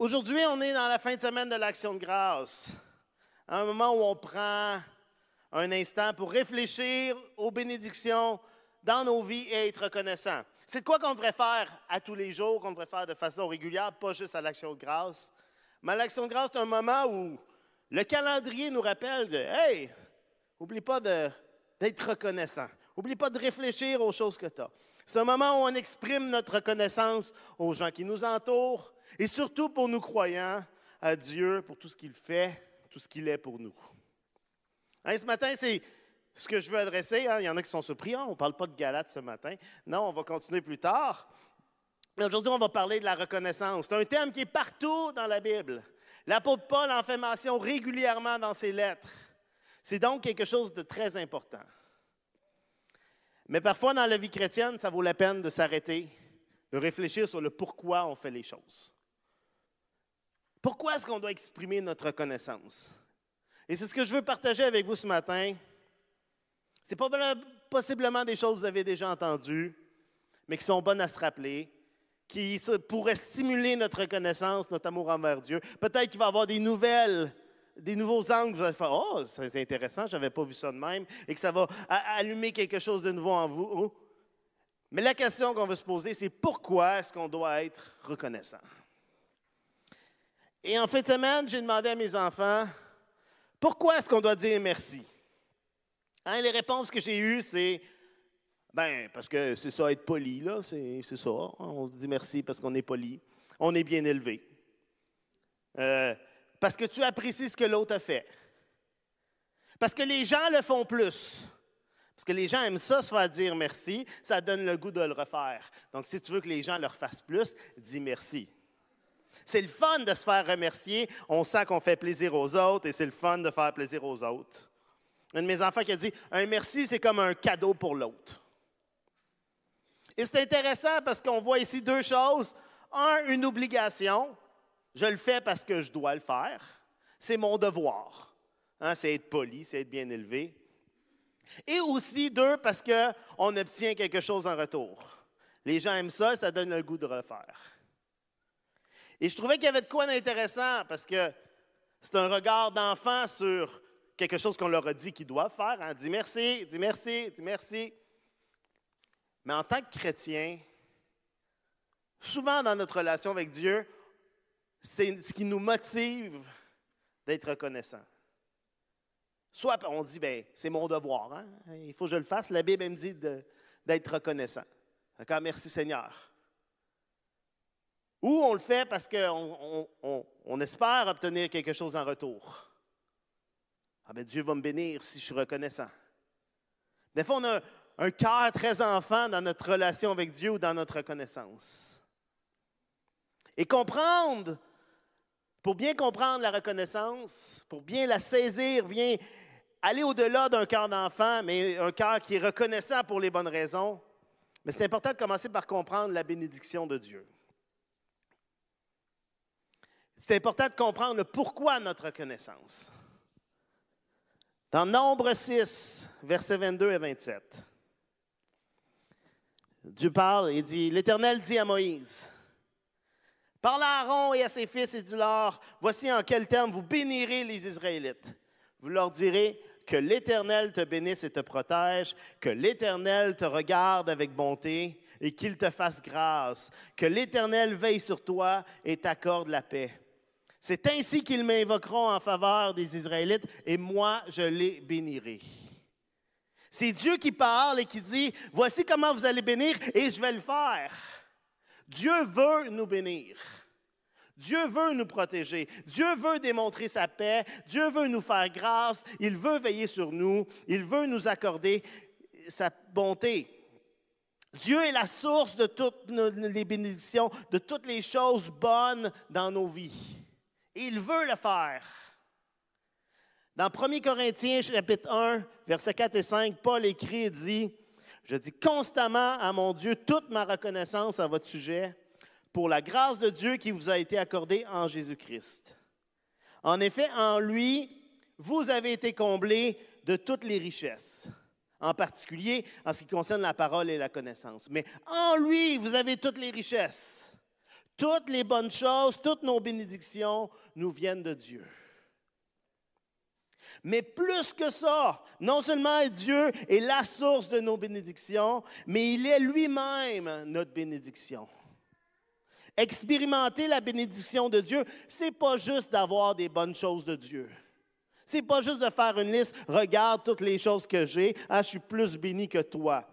Aujourd'hui, on est dans la fin de semaine de l'Action de grâce, un moment où on prend un instant pour réfléchir aux bénédictions dans nos vies et être reconnaissant. C'est quoi qu'on devrait faire à tous les jours, qu'on devrait faire de façon régulière, pas juste à l'Action de grâce. Mais l'Action de grâce, c'est un moment où le calendrier nous rappelle de Hey, oublie pas d'être reconnaissant. Oublie pas de réfléchir aux choses que tu as. C'est un moment où on exprime notre reconnaissance aux gens qui nous entourent et surtout pour nous croyants à Dieu pour tout ce qu'il fait, tout ce qu'il est pour nous. Hein, ce matin, c'est ce que je veux adresser. Hein. Il y en a qui sont surpris. Hein, on ne parle pas de Galate ce matin. Non, on va continuer plus tard. Mais aujourd'hui, on va parler de la reconnaissance. C'est un thème qui est partout dans la Bible. L'apôtre Paul en fait mention régulièrement dans ses lettres. C'est donc quelque chose de très important. Mais parfois, dans la vie chrétienne, ça vaut la peine de s'arrêter, de réfléchir sur le pourquoi on fait les choses. Pourquoi est-ce qu'on doit exprimer notre reconnaissance? Et c'est ce que je veux partager avec vous ce matin. Ce pas possiblement des choses que vous avez déjà entendues, mais qui sont bonnes à se rappeler, qui pourraient stimuler notre reconnaissance, notre amour envers Dieu. Peut-être qu'il va y avoir des nouvelles des nouveaux angles, vous allez faire Oh, c'est intéressant, je n'avais pas vu ça de même, et que ça va allumer quelque chose de nouveau en vous. Mais la question qu'on veut se poser, c'est pourquoi est-ce qu'on doit être reconnaissant? Et en fin de semaine, j'ai demandé à mes enfants pourquoi est-ce qu'on doit dire merci? Hein, les réponses que j'ai eues, c'est ben, parce que c'est ça, être poli, là, c'est ça. On se dit merci parce qu'on est poli. On est bien élevé. Euh, parce que tu apprécies ce que l'autre a fait. Parce que les gens le font plus. Parce que les gens aiment ça, se faire dire merci, ça donne le goût de le refaire. Donc, si tu veux que les gens leur fassent plus, dis merci. C'est le fun de se faire remercier. On sent qu'on fait plaisir aux autres et c'est le fun de faire plaisir aux autres. Un de mes enfants qui a dit Un merci, c'est comme un cadeau pour l'autre. Et c'est intéressant parce qu'on voit ici deux choses. Un, une obligation. Je le fais parce que je dois le faire. C'est mon devoir. Hein, c'est être poli, c'est être bien élevé. Et aussi, deux, parce qu'on obtient quelque chose en retour. Les gens aiment ça, ça donne le goût de refaire. Et je trouvais qu'il y avait de quoi d'intéressant parce que c'est un regard d'enfant sur quelque chose qu'on leur a dit qu'ils doivent faire. Hein. Dis merci, dis merci, dis merci. Mais en tant que chrétien, souvent dans notre relation avec Dieu, c'est ce qui nous motive d'être reconnaissant. Soit on dit, ben, c'est mon devoir, hein? il faut que je le fasse. La Bible me dit d'être reconnaissant. D'accord, merci Seigneur. Ou on le fait parce qu'on on, espère obtenir quelque chose en retour. Ah ben Dieu va me bénir si je suis reconnaissant. Des fois, on a un cœur très enfant dans notre relation avec Dieu ou dans notre reconnaissance. Et comprendre pour bien comprendre la reconnaissance, pour bien la saisir, bien aller au-delà d'un cœur d'enfant, mais un cœur qui est reconnaissant pour les bonnes raisons, mais c'est important de commencer par comprendre la bénédiction de Dieu. C'est important de comprendre le pourquoi notre reconnaissance. Dans Nombre 6, versets 22 et 27, Dieu parle et dit, l'Éternel dit à Moïse, Parle à Aaron et à ses fils et dis-leur, voici en quels termes vous bénirez les Israélites. Vous leur direz que l'Éternel te bénisse et te protège, que l'Éternel te regarde avec bonté et qu'il te fasse grâce, que l'Éternel veille sur toi et t'accorde la paix. C'est ainsi qu'ils m'invoqueront en faveur des Israélites et moi je les bénirai. C'est Dieu qui parle et qui dit, voici comment vous allez bénir et je vais le faire. Dieu veut nous bénir. Dieu veut nous protéger. Dieu veut démontrer sa paix. Dieu veut nous faire grâce. Il veut veiller sur nous. Il veut nous accorder sa bonté. Dieu est la source de toutes les bénédictions, de toutes les choses bonnes dans nos vies. Il veut le faire. Dans 1 Corinthiens chapitre 1, versets 4 et 5, Paul écrit et dit, je dis constamment à mon Dieu toute ma reconnaissance à votre sujet pour la grâce de Dieu qui vous a été accordée en Jésus-Christ. En effet, en lui, vous avez été comblés de toutes les richesses, en particulier en ce qui concerne la parole et la connaissance. Mais en lui, vous avez toutes les richesses. Toutes les bonnes choses, toutes nos bénédictions nous viennent de Dieu. Mais plus que ça, non seulement Dieu est la source de nos bénédictions, mais il est lui-même notre bénédiction. Expérimenter la bénédiction de Dieu, c'est pas juste d'avoir des bonnes choses de Dieu. C'est pas juste de faire une liste, regarde toutes les choses que j'ai, ah, je suis plus béni que toi.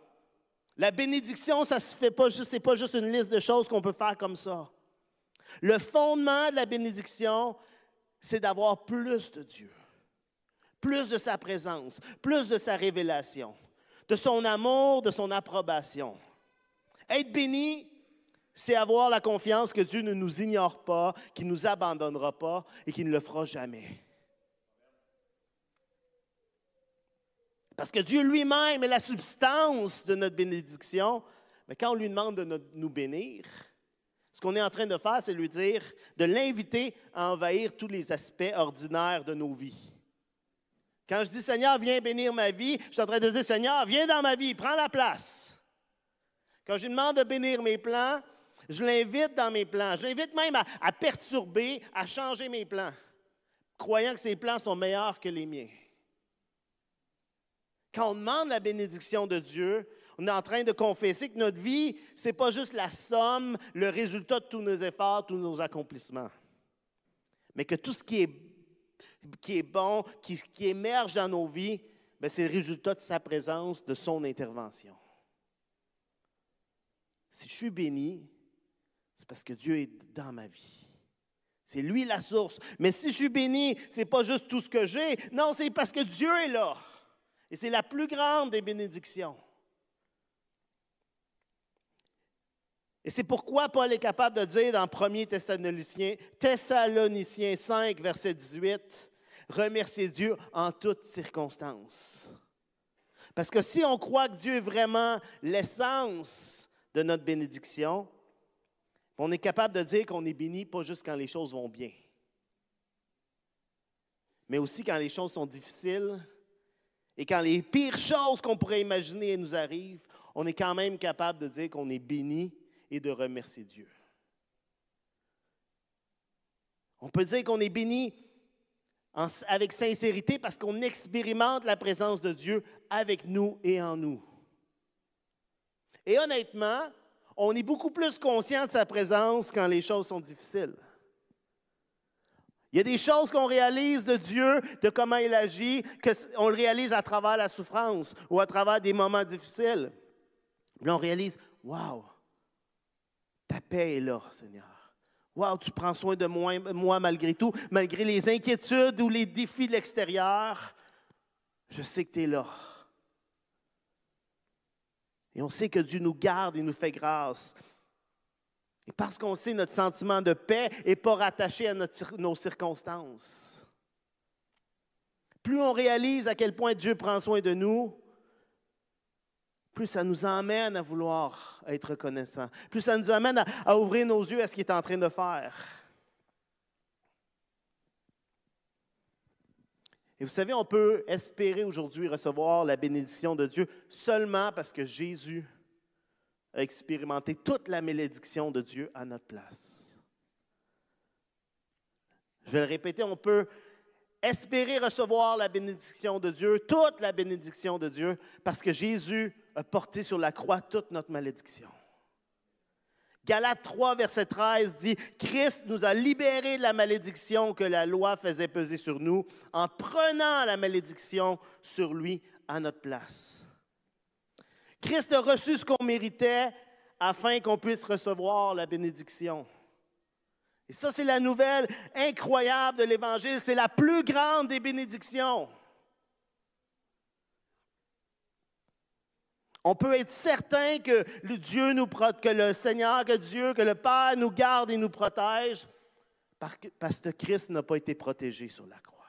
La bénédiction, ça se fait pas juste, c'est pas juste une liste de choses qu'on peut faire comme ça. Le fondement de la bénédiction, c'est d'avoir plus de Dieu plus de sa présence, plus de sa révélation, de son amour, de son approbation. Être béni, c'est avoir la confiance que Dieu ne nous ignore pas, qu'il ne nous abandonnera pas et qu'il ne le fera jamais. Parce que Dieu lui-même est la substance de notre bénédiction. Mais quand on lui demande de nous bénir, ce qu'on est en train de faire, c'est lui dire, de l'inviter à envahir tous les aspects ordinaires de nos vies. Quand je dis Seigneur, viens bénir ma vie, je suis en train de dire Seigneur, viens dans ma vie, prends la place. Quand je lui demande de bénir mes plans, je l'invite dans mes plans. Je l'invite même à, perturber, à changer mes plans, croyant que ses plans sont meilleurs que les miens. Quand on demande la bénédiction de Dieu, on est en train de confesser que notre vie, ce n'est pas juste la somme, le résultat de tous nos efforts, tous nos accomplissements, mais que tout ce qui est bon, qui, émerge dans nos vies, ben, c'est le résultat de sa présence, de son intervention. Si je suis béni, c'est parce que Dieu est dans ma vie. C'est lui la source. Mais si je suis béni, ce n'est pas juste tout ce que j'ai. Non, c'est parce que Dieu est là. Et c'est la plus grande des bénédictions. Et c'est pourquoi Paul est capable de dire dans 1 Thessaloniciens, Thessaloniciens 5, verset 18, remercier Dieu en toutes circonstances. Parce que si on croit que Dieu est vraiment l'essence de notre bénédiction, on est capable de dire qu'on est béni pas juste quand les choses vont bien, mais aussi quand les choses sont difficiles et quand les pires choses qu'on pourrait imaginer nous arrivent, on est quand même capable de dire qu'on est béni et de remercier Dieu. On peut dire qu'on est béni avec sincérité parce qu'on expérimente la présence de Dieu avec nous et en nous. Et honnêtement, on est beaucoup plus conscient de sa présence quand les choses sont difficiles. Il y a des choses qu'on réalise de Dieu, de comment il agit, qu'on le réalise à travers la souffrance ou à travers des moments difficiles. Puis on réalise, waouh, ta paix est là, Seigneur. Wow, tu prends soin de moi, malgré tout, malgré les inquiétudes ou les défis de l'extérieur. Je sais que tu es là. Et on sait que Dieu nous garde et nous fait grâce. Et parce qu'on sait notre sentiment de paix n'est pas rattaché à nos circonstances. Plus on réalise à quel point Dieu prend soin de nous, plus ça nous emmène à vouloir être reconnaissant, plus ça nous amène à, ouvrir nos yeux à ce qu'il est en train de faire. Et vous savez, on peut espérer aujourd'hui recevoir la bénédiction de Dieu seulement parce que Jésus a expérimenté toute la malédiction de Dieu à notre place. Je vais le répéter, on peut espérer recevoir la bénédiction de Dieu, toute la bénédiction de Dieu, parce que Jésus a porté sur la croix toute notre malédiction. Galates 3, verset 13 dit, Christ nous a libérés de la malédiction que la loi faisait peser sur nous en prenant la malédiction sur lui à notre place. Christ a reçu ce qu'on méritait afin qu'on puisse recevoir la bénédiction. Et ça, c'est la nouvelle incroyable de l'Évangile. C'est la plus grande des bénédictions. On peut être certain que le Dieu nous que le Seigneur, que Dieu, que le Père nous garde et nous protège parce que Christ n'a pas été protégé sur la croix.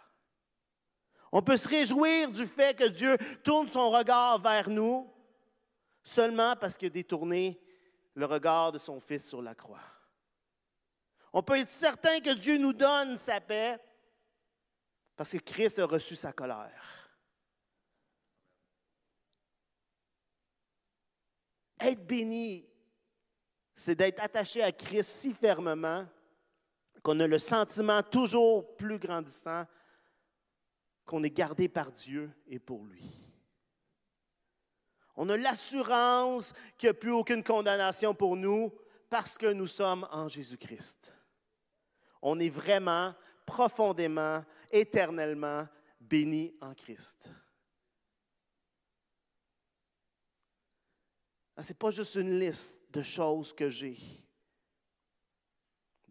On peut se réjouir du fait que Dieu tourne son regard vers nous seulement parce qu'il a détourné le regard de son Fils sur la croix. On peut être certain que Dieu nous donne sa paix parce que Christ a reçu sa colère. Être béni, c'est d'être attaché à Christ si fermement qu'on a le sentiment toujours plus grandissant qu'on est gardé par Dieu et pour lui. On a l'assurance qu'il n'y a plus aucune condamnation pour nous parce que nous sommes en Jésus-Christ. On est vraiment, profondément, éternellement bénis en Christ. Ce n'est pas juste une liste de choses que j'ai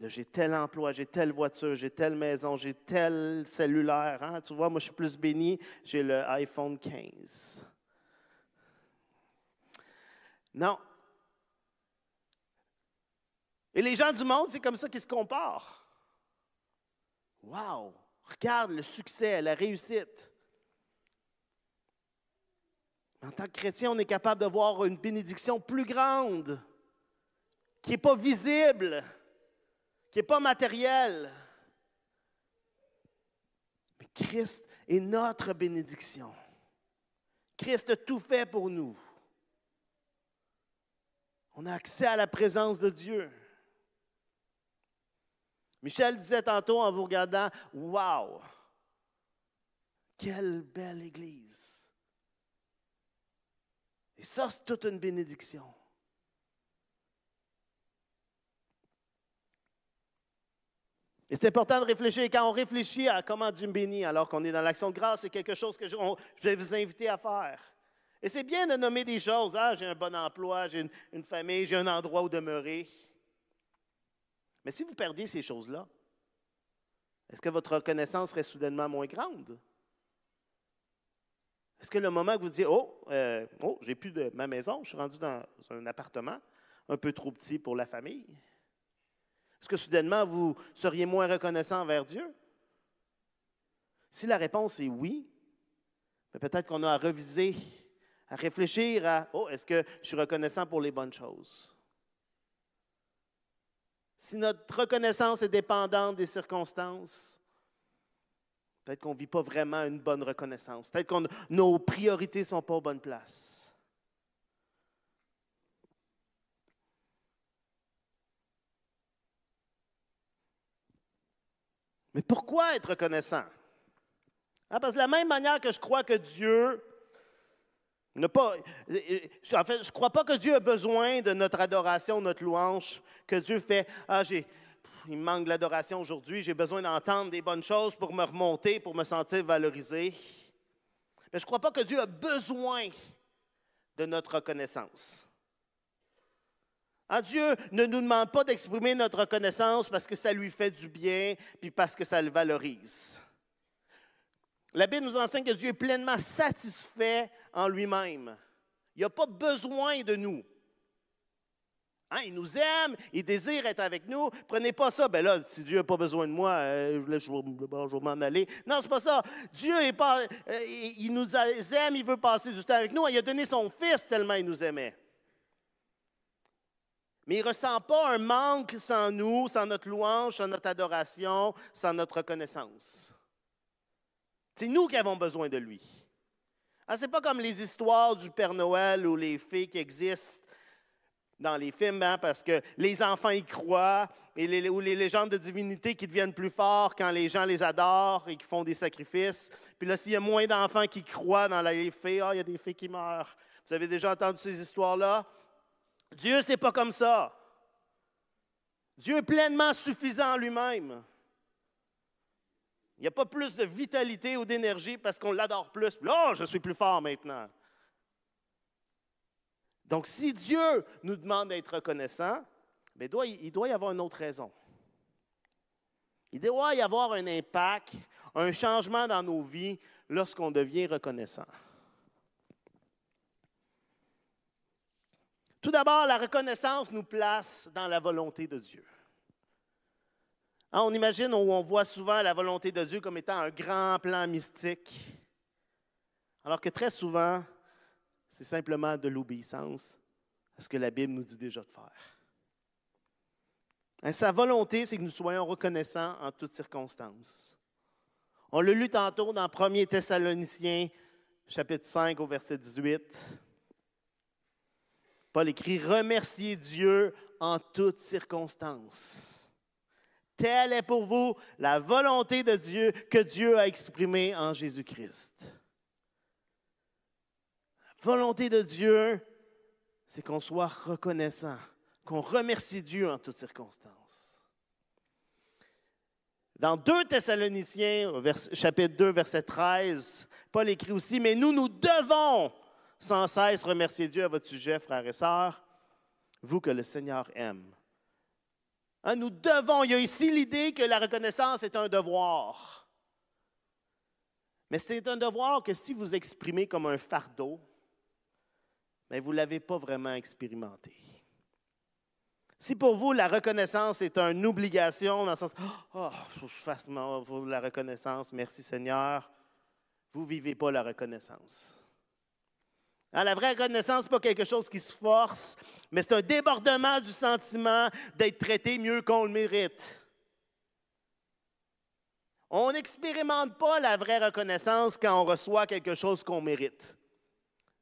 j'ai tel emploi, j'ai telle voiture, j'ai telle maison, j'ai tel cellulaire. Hein? Tu vois, moi, je suis plus béni, j'ai le iPhone 15. Non. Et les gens du monde, c'est comme ça qu'ils se comparent. Wow! Regarde le succès, la réussite. En tant que chrétien, on est capable de voir une bénédiction plus grande, qui n'est pas visible qui n'est pas matériel. Mais Christ est notre bénédiction. Christ a tout fait pour nous. On a accès à la présence de Dieu. Michel disait tantôt en vous regardant, Wow! Quelle belle Église! Et ça, c'est toute une bénédiction. Et c'est important de réfléchir. Et quand on réfléchit à comment Dieu me bénit, alors qu'on est dans l'action de grâce, c'est quelque chose que je, vais vous inviter à faire. Et c'est bien de nommer des choses. Ah, j'ai un bon emploi, j'ai une, famille, j'ai un endroit où demeurer. Mais si vous perdiez ces choses-là, est-ce que votre reconnaissance serait soudainement moins grande? Est-ce que le moment que vous dites Oh, euh, oh j'ai plus de ma maison, je suis rendu dans un appartement un peu trop petit pour la famille, est-ce que soudainement vous seriez moins reconnaissant envers Dieu? Si la réponse est oui, ben peut-être qu'on a à reviser, à réfléchir à Oh, est-ce que je suis reconnaissant pour les bonnes choses? Si notre reconnaissance est dépendante des circonstances, peut-être qu'on ne vit pas vraiment une bonne reconnaissance. Peut-être que nos priorités ne sont pas aux bonnes places. Mais pourquoi être reconnaissant? Ah, parce que de la même manière que je crois que Dieu n'a pas. En fait, je ne crois pas que Dieu a besoin de notre adoration, notre louange, que Dieu fait Ah, j'ai. Il me manque l'adoration aujourd'hui, j'ai besoin d'entendre des bonnes choses pour me remonter, pour me sentir valorisé. Mais je ne crois pas que Dieu a besoin de notre reconnaissance. Dieu ne nous demande pas d'exprimer notre reconnaissance parce que ça lui fait du bien, puis parce que ça le valorise. La Bible nous enseigne que Dieu est pleinement satisfait en lui-même. Il n'a pas besoin de nous. Hein, il nous aime, il désire être avec nous. Prenez pas ça, ben là, si Dieu n'a pas besoin de moi, euh, je, vais, m'en aller. Non, c'est pas ça. Dieu est pas, euh, il nous aime, il veut passer du temps avec nous. Il a donné son Fils tellement il nous aimait. Mais il ne ressent pas un manque sans nous, sans notre louange, sans notre adoration, sans notre reconnaissance. C'est nous qui avons besoin de lui. Ah, Ce n'est pas comme les histoires du Père Noël ou les fées qui existent dans les films, hein, parce que les enfants y croient, ou les légendes de divinité qui deviennent plus fortes quand les gens les adorent et qui font des sacrifices. Puis là, s'il y a moins d'enfants qui croient dans les fées, ah, il y a des fées qui meurent. Vous avez déjà entendu ces histoires-là? Dieu, c'est pas comme ça. Dieu est pleinement suffisant en lui-même. Il n'y a pas plus de vitalité ou d'énergie parce qu'on l'adore plus. Là, je suis plus fort maintenant. Donc, si Dieu nous demande d'être reconnaissant, il, doit, y avoir une autre raison. Il doit y avoir un impact, un changement dans nos vies lorsqu'on devient reconnaissant. Tout d'abord, la reconnaissance nous place dans la volonté de Dieu. Hein, on imagine ou on voit souvent la volonté de Dieu comme étant un grand plan mystique, alors que très souvent, c'est simplement de l'obéissance à ce que la Bible nous dit déjà de faire. Hein, sa volonté, c'est que nous soyons reconnaissants en toutes circonstances. On l'a lu tantôt dans 1 Thessaloniciens, chapitre 5, au verset 18. Paul écrit Remerciez Dieu en toutes circonstances. Telle est pour vous la volonté de Dieu que Dieu a exprimée en Jésus-Christ. Volonté de Dieu, c'est qu'on soit reconnaissant, qu'on remercie Dieu en toutes circonstances. Dans 2 Thessaloniciens, chapitre 2, verset 13, Paul écrit aussi, mais nous, nous devons sans cesse remercier Dieu à votre sujet, frères et sœurs, vous que le Seigneur aime. Hein, nous devons, il y a ici l'idée que la reconnaissance est un devoir. Mais c'est un devoir que si vous exprimez comme un fardeau, mais vous ne l'avez pas vraiment expérimenté. Si pour vous, la reconnaissance est une obligation, dans le sens, oh, je fasse la reconnaissance, merci Seigneur, vous ne vivez pas la reconnaissance. Hein, la vraie reconnaissance, ce pas quelque chose qui se force, mais c'est un débordement du sentiment d'être traité mieux qu'on le mérite. On n'expérimente pas la vraie reconnaissance quand on reçoit quelque chose qu'on mérite.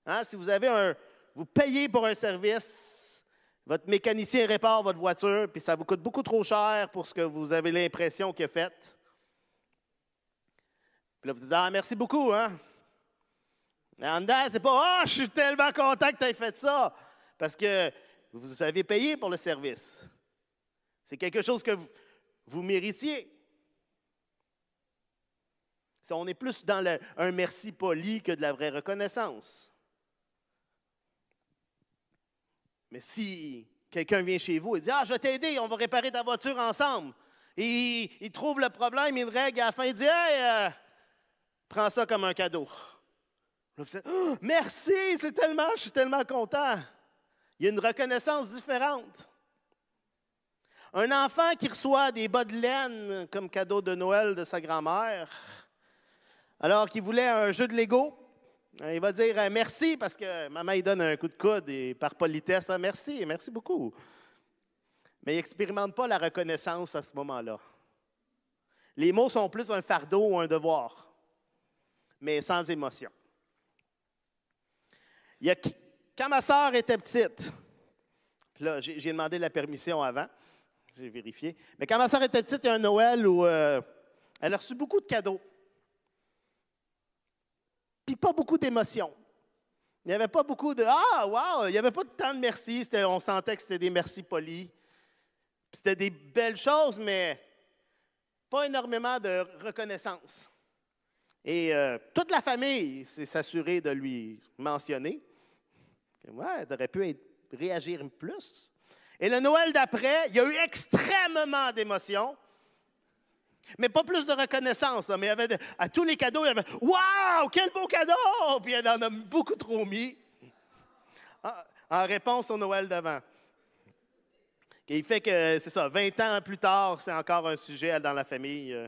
Hein, si vous avez un, vous payez pour un service, votre mécanicien répare votre voiture, puis ça vous coûte beaucoup trop cher pour ce que vous avez l'impression qu'il a fait. Puis là, vous dites Ah, merci beaucoup, hein? Mais en dedans, c'est pas Ah, je suis tellement content que tu aies fait ça. Parce que vous avez payé pour le service. C'est quelque chose que vous méritiez. On est plus dans un merci poli que de la vraie reconnaissance. Mais si quelqu'un vient chez vous et dit Ah, je vais t'aider, on va réparer ta voiture ensemble. Et il, trouve le problème, il règle à la fin, il dit Hey, euh, prends ça comme un cadeau. Oh, merci, c'est tellement, je suis tellement content. Il y a une reconnaissance différente. Un enfant qui reçoit des bas de laine comme cadeau de Noël de sa grand-mère, alors qu'il voulait un jeu de Lego, il va dire euh, merci parce que maman il donne un coup de coude et par politesse, hein, merci, merci beaucoup. Mais il n'expérimente pas la reconnaissance à ce moment-là. Les mots sont plus un fardeau ou un devoir, mais sans émotion. Il y a, quand ma soeur était petite, là, j'ai demandé la permission avant, j'ai vérifié, mais quand ma soeur était petite, il y a un Noël où euh, elle a reçu beaucoup de cadeaux puis pas beaucoup d'émotions. Il n'y avait pas beaucoup de Ah, wow! Il n'y avait pas tant de merci. On sentait que c'était des merci polis. C'était des belles choses, mais pas énormément de reconnaissance. Et euh, toute la famille s'est s'assurée de lui mentionner. Ouais, aurait pu réagir plus. Et le Noël d'après, il y a eu extrêmement d'émotions. Mais pas plus de reconnaissance. Mais il y avait à tous les cadeaux, il y avait Waouh, quel beau cadeau! Puis elle en a beaucoup trop mis en réponse au Noël d'avant. Il fait que, c'est ça, 20 ans plus tard, c'est encore un sujet dans la famille. Euh,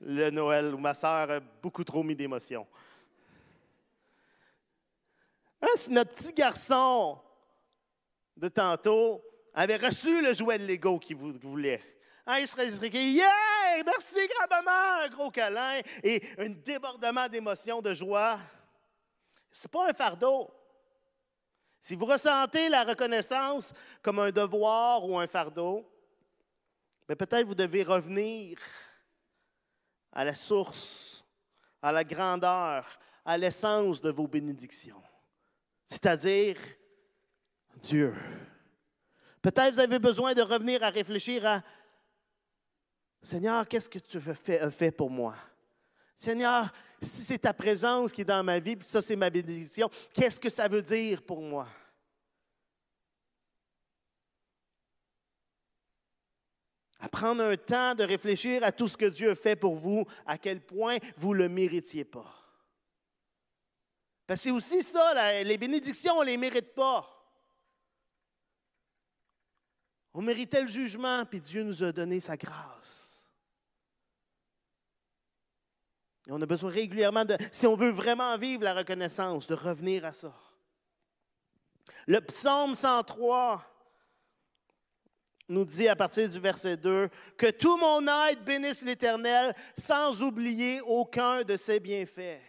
le Noël où ma sœur a beaucoup trop mis d'émotion. Hein, si notre petit garçon de tantôt avait reçu le jouet de Lego qu'il voulait, hein, il serait dit Yeah! Merci grand-maman, un gros câlin et un débordement d'émotions, de joie. Ce n'est pas un fardeau. Si vous ressentez la reconnaissance comme un devoir ou un fardeau, ben peut-être vous devez revenir à la source, à la grandeur, à l'essence de vos bénédictions, c'est-à-dire Dieu. Peut-être vous avez besoin de revenir à réfléchir à Seigneur, qu'est-ce que tu as fait, pour moi? Seigneur, si c'est ta présence qui est dans ma vie, puis ça c'est ma bénédiction, qu'est-ce que ça veut dire pour moi? À prendre un temps de réfléchir à tout ce que Dieu fait pour vous, à quel point vous ne le méritiez pas. Parce que c'est aussi ça, les bénédictions, on ne les mérite pas. On méritait le jugement, puis Dieu nous a donné sa grâce. Et on a besoin régulièrement de, si on veut vraiment vivre la reconnaissance, de revenir à ça. Le psaume 103 nous dit à partir du verset 2 que tout mon être bénisse l'Éternel sans oublier aucun de ses bienfaits.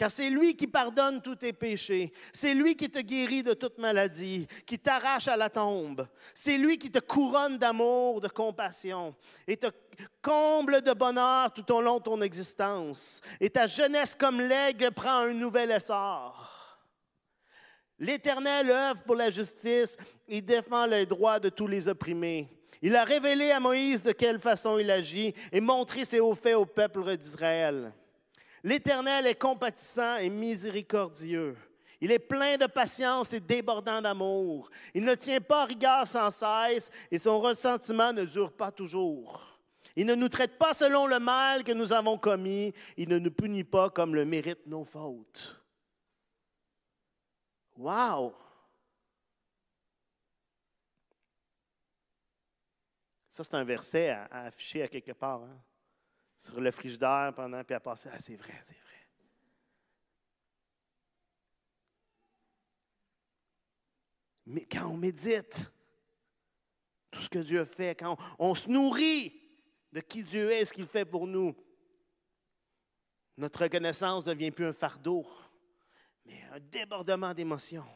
Car c'est lui qui pardonne tous tes péchés. C'est lui qui te guérit de toute maladie, qui t'arrache à la tombe. C'est lui qui te couronne d'amour, de compassion et te comble de bonheur tout au long de ton existence. Et ta jeunesse comme l'aigle prend un nouvel essor. L'Éternel œuvre pour la justice et défend les droits de tous les opprimés. Il a révélé à Moïse de quelle façon il agit et montré ses hauts faits au peuple d'Israël. L'Éternel est compatissant et miséricordieux. Il est plein de patience et débordant d'amour. Il ne tient pas rigueur sans cesse et son ressentiment ne dure pas toujours. Il ne nous traite pas selon le mal que nous avons commis. Il ne nous punit pas comme le mérite nos fautes. Wow! Ça, c'est un verset à, afficher à quelque part. Hein sur le frigidaire pendant, puis à passer. Ah, c'est vrai, c'est vrai. Mais quand on médite, tout ce que Dieu fait, quand on, se nourrit de qui Dieu est, ce qu'il fait pour nous, notre reconnaissance ne devient plus un fardeau, mais un débordement d'émotions.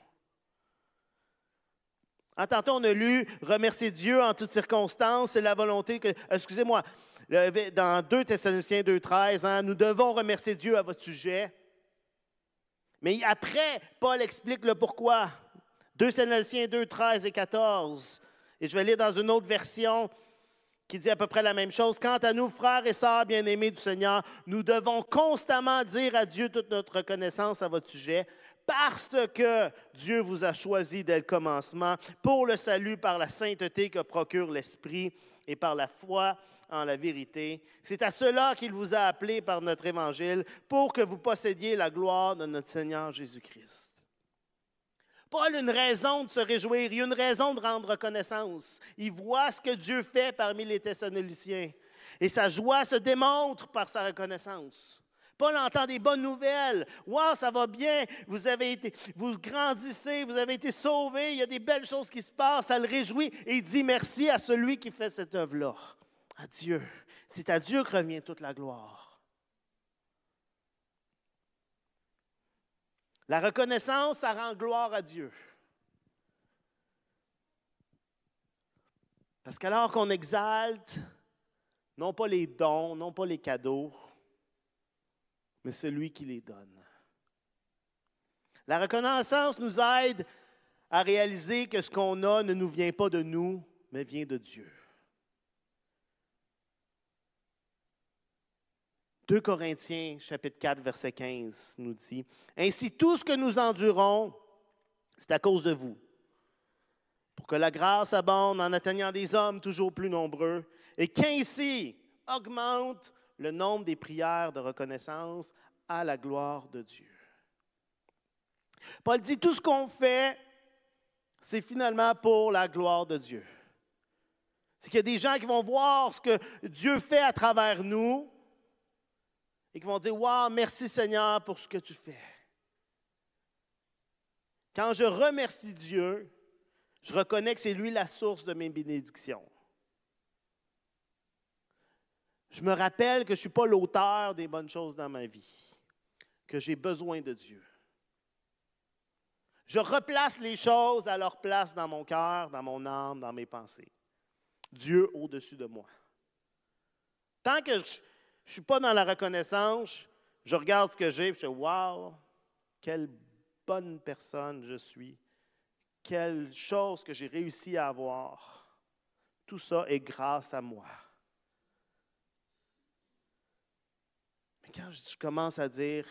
En tantôt, on a lu Remercier Dieu en toutes circonstances, c'est la volonté que. Excusez-moi, dans 2 Thessaloniciens 2.13, hein, nous devons remercier Dieu à votre sujet. Mais après, Paul explique le pourquoi. 2 Thessaloniciens 2, 13 et 14. Et je vais lire dans une autre version qui dit à peu près la même chose. Quant à nous, frères et sœurs bien-aimés du Seigneur, nous devons constamment dire à Dieu toute notre reconnaissance à votre sujet, parce que Dieu vous a choisi dès le commencement pour le salut par la sainteté que procure l'Esprit et par la foi la vérité. C'est à cela qu'il vous a appelé par notre évangile pour que vous possédiez la gloire de notre Seigneur Jésus-Christ. Paul a une raison de se réjouir, il a une raison de rendre reconnaissance. Il voit ce que Dieu fait parmi les Thessaloniciens. Et sa joie se démontre par sa reconnaissance. Paul entend des bonnes nouvelles. Wow, ça va bien. Vous avez été, vous grandissez, vous avez été sauvés. Il y a des belles choses qui se passent. Ça le réjouit et il dit merci à celui qui fait cette œuvre-là à Dieu. C'est à Dieu que revient toute la gloire. La reconnaissance, ça rend gloire à Dieu. Parce qu'alors qu'on exalte, non pas les dons, non pas les cadeaux, mais celui qui les donne. La reconnaissance nous aide à réaliser que ce qu'on a ne nous vient pas de nous, mais vient de Dieu. 2 Corinthiens chapitre 4 verset 15 nous dit, Ainsi tout ce que nous endurons, c'est à cause de vous, pour que la grâce abonde en atteignant des hommes toujours plus nombreux, et qu'ainsi augmente le nombre des prières de reconnaissance à la gloire de Dieu. Paul dit, tout ce qu'on fait, c'est finalement pour la gloire de Dieu. C'est qu'il y a des gens qui vont voir ce que Dieu fait à travers nous, et qui vont dire Waouh, merci Seigneur pour ce que tu fais. Quand je remercie Dieu, je reconnais que c'est lui la source de mes bénédictions. Je me rappelle que je ne suis pas l'auteur des bonnes choses dans ma vie, que j'ai besoin de Dieu. Je replace les choses à leur place dans mon cœur, dans mon âme, dans mes pensées. Dieu au-dessus de moi. Tant que je, je ne suis pas dans la reconnaissance. Je regarde ce que j'ai et je dis Waouh, quelle bonne personne je suis. Quelle chose que j'ai réussi à avoir. Tout ça est grâce à moi. Mais quand je commence à dire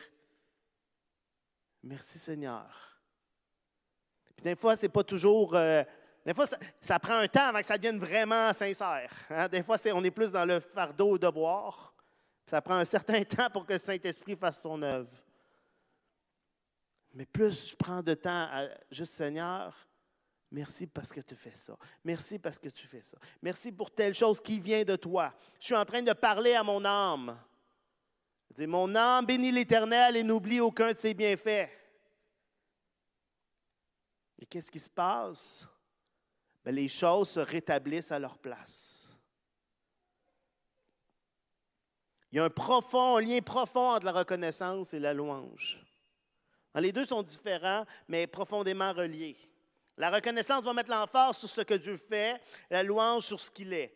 Merci Seigneur. Puis des fois, ce n'est pas toujours. Euh, des fois, ça, prend un temps avant que ça devienne vraiment sincère. Hein. Des fois, on est plus dans le fardeau au devoir. Ça prend un certain temps pour que le Saint-Esprit fasse son œuvre. Mais plus je prends de temps à juste Seigneur, merci parce que tu fais ça. Merci parce que tu fais ça. Merci pour telle chose qui vient de toi. Je suis en train de parler à mon âme. dis, mon âme bénit l'Éternel et n'oublie aucun de ses bienfaits. Et qu'est-ce qui se passe? Ben, les choses se rétablissent à leur place. Il y a un profond, un lien profond entre la reconnaissance et la louange. Les deux sont différents, mais profondément reliés. La reconnaissance va mettre l'emphase sur ce que Dieu fait, la louange sur ce qu'il est.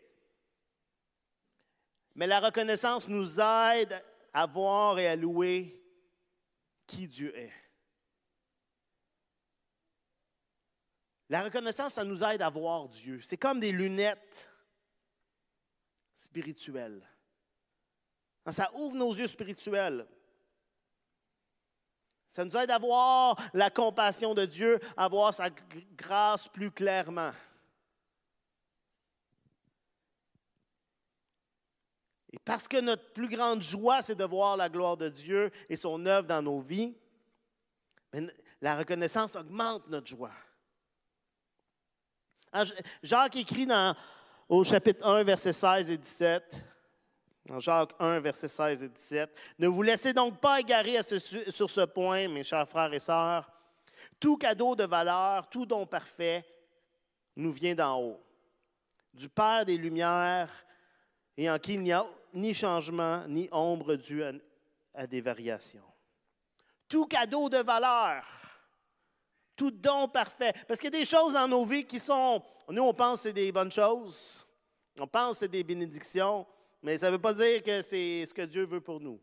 Mais la reconnaissance nous aide à voir et à louer qui Dieu est. La reconnaissance, ça nous aide à voir Dieu. C'est comme des lunettes spirituelles. Ça ouvre nos yeux spirituels. Ça nous aide à voir la compassion de Dieu, à voir sa grâce plus clairement. Et parce que notre plus grande joie, c'est de voir la gloire de Dieu et son œuvre dans nos vies, ben, la reconnaissance augmente notre joie. Jacques écrit dans, au chapitre 1, versets 16 et 17, dans Jacques 1, versets 16 et 17, Ne vous laissez donc pas égarer sur ce point, mes chers frères et sœurs. Tout cadeau de valeur, tout don parfait nous vient d'en haut, du Père des Lumières, et en qui il n'y a ni changement, ni ombre due à des variations. Tout cadeau de valeur tout don parfait. Parce qu'il y a des choses dans nos vies qui sont, nous on pense que c'est des bonnes choses, on pense que c'est des bénédictions, mais ça ne veut pas dire que c'est ce que Dieu veut pour nous.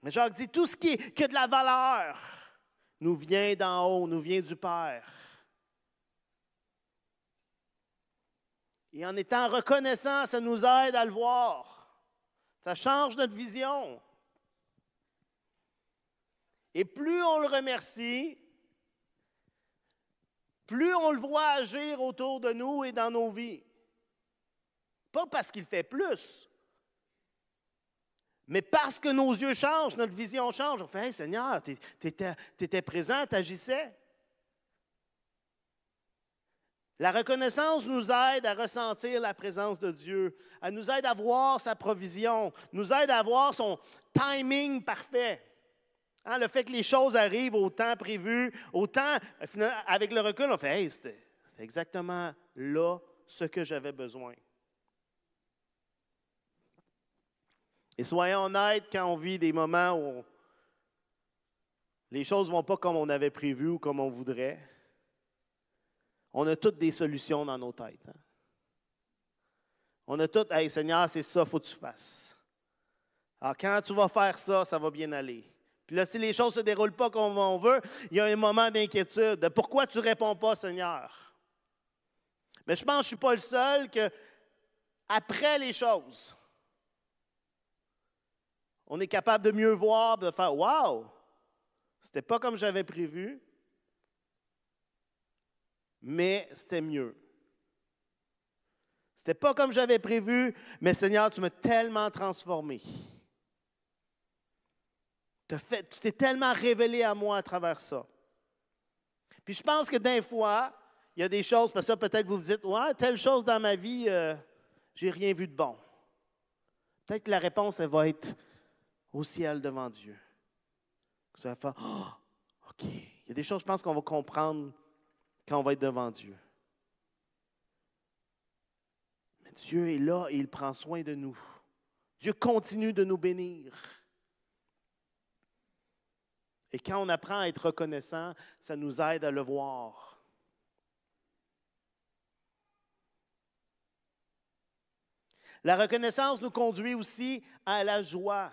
Mais Jacques dit, tout ce qui que de la valeur nous vient d'en haut, nous vient du Père. Et en étant reconnaissant, ça nous aide à le voir. Ça change notre vision. Et plus on le remercie, plus on le voit agir autour de nous et dans nos vies. Pas parce qu'il fait plus, mais parce que nos yeux changent, notre vision change. On fait Hey Seigneur, tu étais, présent, tu agissais. La reconnaissance nous aide à ressentir la présence de Dieu, elle nous aide à voir sa provision, nous aide à voir son timing parfait. Hein, le fait que les choses arrivent au temps prévu, au temps, avec le recul, on fait, hey, c'était exactement là ce que j'avais besoin. Et soyons honnêtes quand on vit des moments où les choses ne vont pas comme on avait prévu ou comme on voudrait. On a toutes des solutions dans nos têtes. Hein. On a toutes, hey Seigneur, c'est ça, faut que tu fasses. Alors quand tu vas faire ça, ça va bien aller. Puis là, si les choses ne se déroulent pas comme on veut, il y a un moment d'inquiétude. Pourquoi tu ne réponds pas, Seigneur? Mais je pense que je ne suis pas le seul que, après les choses, on est capable de mieux voir, de faire Wow! C'était pas comme j'avais prévu, mais c'était mieux. C'était pas comme j'avais prévu, mais Seigneur, tu m'as tellement transformé. Tu t'es tellement révélé à moi à travers ça. Puis je pense que d'un fois, il y a des choses, parce que peut-être vous vous dites, ouais, telle chose dans ma vie, euh, j'ai rien vu de bon. Peut-être que la réponse, elle va être au ciel devant Dieu. Vous allez faire, oh, OK. Il y a des choses, je pense qu'on va comprendre quand on va être devant Dieu. Mais Dieu est là et il prend soin de nous. Dieu continue de nous bénir. Et quand on apprend à être reconnaissant, ça nous aide à le voir. La reconnaissance nous conduit aussi à la joie.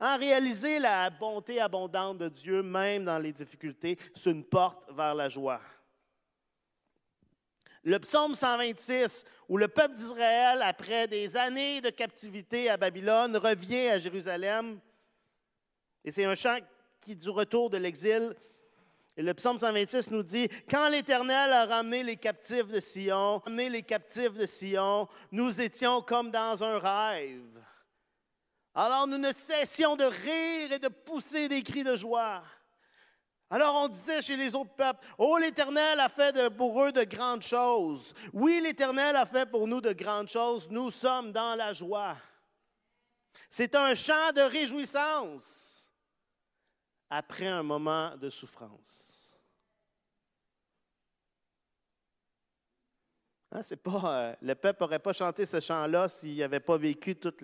En réaliser la bonté abondante de Dieu, même dans les difficultés, c'est une porte vers la joie. Le psaume 126, où le peuple d'Israël, après des années de captivité à Babylone, revient à Jérusalem, et c'est un chant qui du retour de l'exil. Et le psaume 126 nous dit Quand l'Éternel a ramené les captifs de Sion, ramené les captifs de Sion, nous étions comme dans un rêve. Alors nous ne cessions de rire et de pousser des cris de joie. Alors on disait chez les autres peuples, Oh l'Éternel a fait pour eux de grandes choses. Oui, l'Éternel a fait pour nous de grandes choses. Nous sommes dans la joie. C'est un chant de réjouissance après un moment de souffrance. Hein, euh, le peuple n'aurait pas chanté ce chant-là s'il n'avait pas vécu tout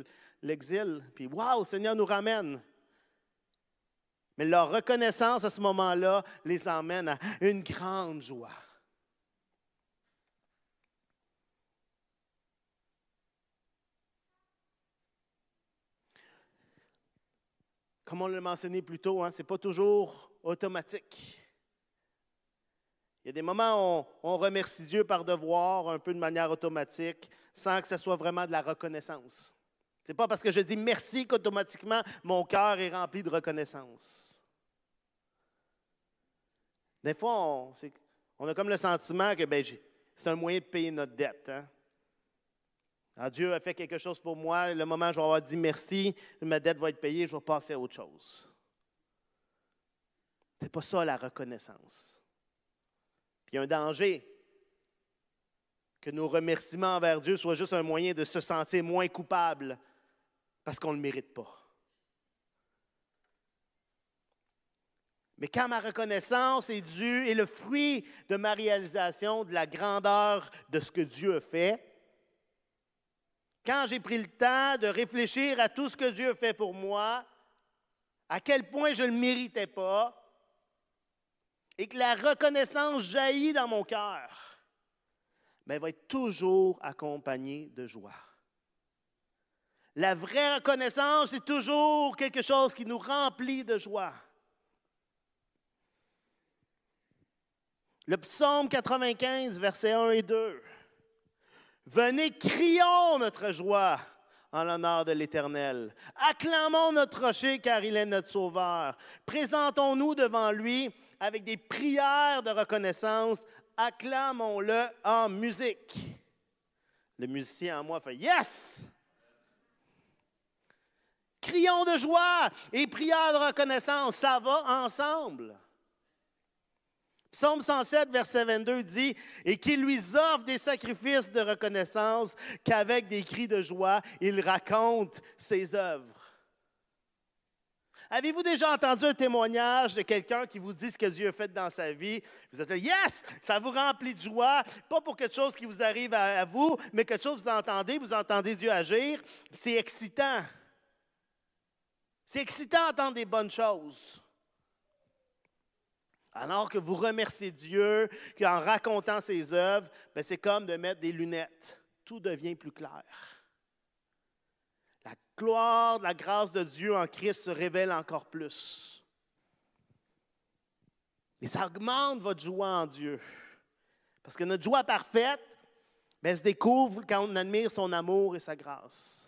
l'exil. Puis, waouh, Seigneur nous ramène. Mais leur reconnaissance à ce moment-là les emmène à une grande joie. Comme on l'a mentionné plus tôt, hein, ce n'est pas toujours automatique. Il y a des moments où on, remercie Dieu par devoir, un peu de manière automatique, sans que ce soit vraiment de la reconnaissance. Ce n'est pas parce que je dis merci qu'automatiquement mon cœur est rempli de reconnaissance. Des fois, on, a comme le sentiment que ben, c'est un moyen de payer notre dette. Hein. Alors, Dieu a fait quelque chose pour moi, le moment où je vais avoir dit merci, ma dette va être payée, je vais passer à autre chose. Ce n'est pas ça la reconnaissance il y a un danger que nos remerciements envers Dieu soient juste un moyen de se sentir moins coupable parce qu'on ne le mérite pas. Mais quand ma reconnaissance est due et le fruit de ma réalisation de la grandeur de ce que Dieu a fait, quand j'ai pris le temps de réfléchir à tout ce que Dieu a fait pour moi, à quel point je ne le méritais pas, et que la reconnaissance jaillit dans mon cœur, mais elle va être toujours accompagnée de joie. La vraie reconnaissance est toujours quelque chose qui nous remplit de joie. Le psaume 95, versets 1 et 2. Venez, crions notre joie en l'honneur de l'Éternel. Acclamons notre rocher car il est notre sauveur. Présentons-nous devant lui avec des prières de reconnaissance, acclamons-le en musique. Le musicien en moi fait Yes! Crions de joie et prières de reconnaissance, ça va ensemble. Psaume 107, verset 22 dit Et qu'il lui offre des sacrifices de reconnaissance, qu'avec des cris de joie, il raconte ses œuvres. Avez-vous déjà entendu un témoignage de quelqu'un qui vous dit ce que Dieu a fait dans sa vie? Vous êtes là, yes, ça vous remplit de joie, pas pour quelque chose qui vous arrive à, vous, mais quelque chose que vous entendez, vous entendez Dieu agir. C'est excitant. C'est excitant d'entendre des bonnes choses. Alors que vous remerciez Dieu, qu'en racontant ses œuvres, ben, c'est comme de mettre des lunettes. Tout devient plus clair gloire, la grâce de Dieu en Christ se révèle encore plus. Et ça augmente votre joie en Dieu. Parce que notre joie parfaite ben, se découvre quand on admire son amour et sa grâce.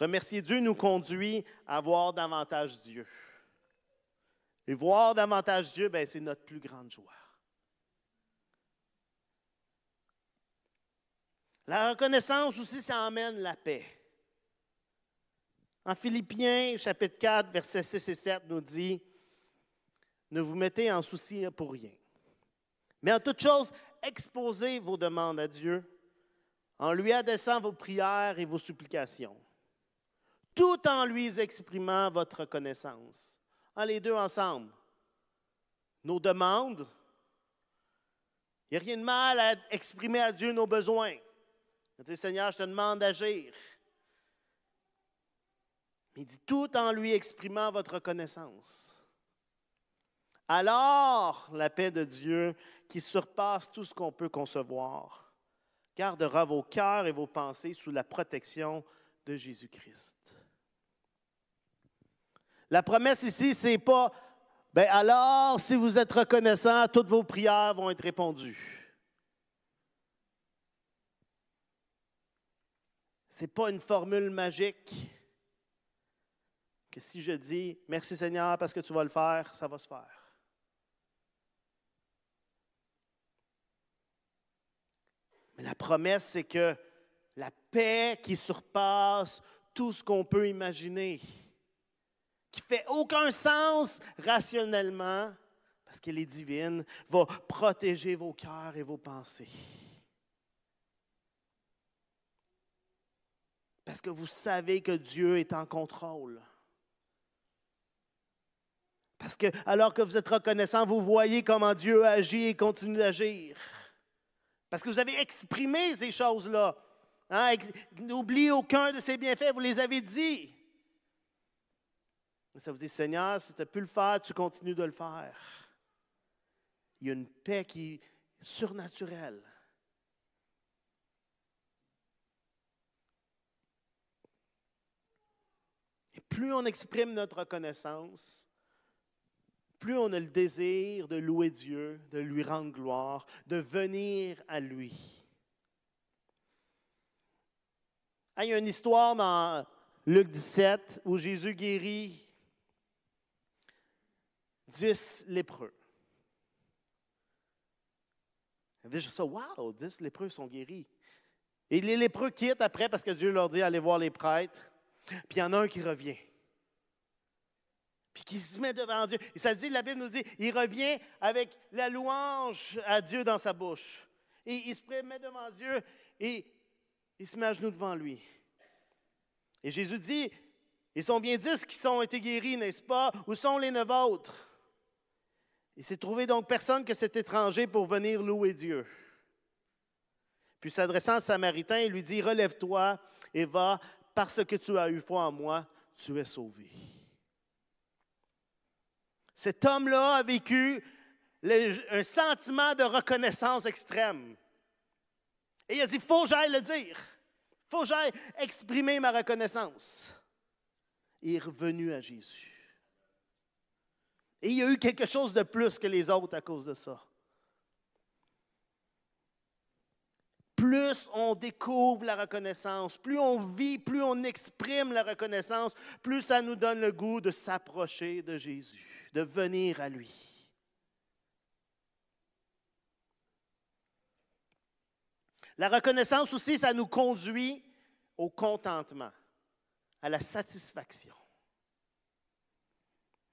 Remercier Dieu nous conduit à voir davantage Dieu. Et voir davantage Dieu, ben, c'est notre plus grande joie. La reconnaissance aussi, ça emmène la paix. En Philippiens, chapitre 4, versets 6 et 7, nous dit Ne vous mettez en souci pour rien. Mais en toute chose, exposez vos demandes à Dieu en lui adressant vos prières et vos supplications, tout en lui exprimant votre reconnaissance. En les deux ensemble. Nos demandes, il n'y a rien de mal à exprimer à Dieu nos besoins. Il dit, Seigneur, je te demande d'agir. Il dit tout en lui exprimant votre reconnaissance. Alors, la paix de Dieu, qui surpasse tout ce qu'on peut concevoir, gardera vos cœurs et vos pensées sous la protection de Jésus-Christ. La promesse ici, c'est pas, ben alors, si vous êtes reconnaissant, toutes vos prières vont être répondues. Ce n'est pas une formule magique que si je dis merci Seigneur parce que tu vas le faire, ça va se faire. Mais la promesse, c'est que la paix qui surpasse tout ce qu'on peut imaginer, qui fait aucun sens rationnellement, parce qu'elle est divine, va protéger vos cœurs et vos pensées. Parce que vous savez que Dieu est en contrôle. Parce que alors que vous êtes reconnaissant, vous voyez comment Dieu agit et continue d'agir. Parce que vous avez exprimé ces choses-là. Hein? N'oubliez aucun de ces bienfaits, vous les avez dit. Ça vous dit, Seigneur, si tu as pu le faire, tu continues de le faire. Il y a une paix qui est surnaturelle. Et plus on exprime notre reconnaissance, plus on a le désir de louer Dieu, de lui rendre gloire, de venir à lui. il y a une histoire dans Luc 17 où Jésus guérit dix lépreux. Déjà ça, wow, dix lépreux sont guéris. Et les lépreux quittent après parce que Dieu leur dit allez voir les prêtres. Puis il y en a un qui revient puis qui se met devant Dieu. Et ça dit, la Bible nous dit, il revient avec la louange à Dieu dans sa bouche. Et il se met devant Dieu et il se met à genoux devant lui. Et Jésus dit, ils sont bien dix qui sont été guéris, n'est-ce pas? Où sont les neuf autres? Il s'est trouvé donc personne que cet étranger pour venir louer Dieu. Puis s'adressant au Samaritain, il lui dit, relève-toi et va, parce que tu as eu foi en moi, tu es sauvé. Cet homme-là a vécu un sentiment de reconnaissance extrême. Et il a dit, faut que j'aille le dire. Faut que j'aille exprimer ma reconnaissance. Il est revenu à Jésus. Et il y a eu quelque chose de plus que les autres à cause de ça. plus on découvre la reconnaissance, plus on vit, plus on exprime la reconnaissance, plus ça nous donne le goût de s'approcher de Jésus de venir à lui. La reconnaissance aussi, ça nous conduit au contentement, à la satisfaction.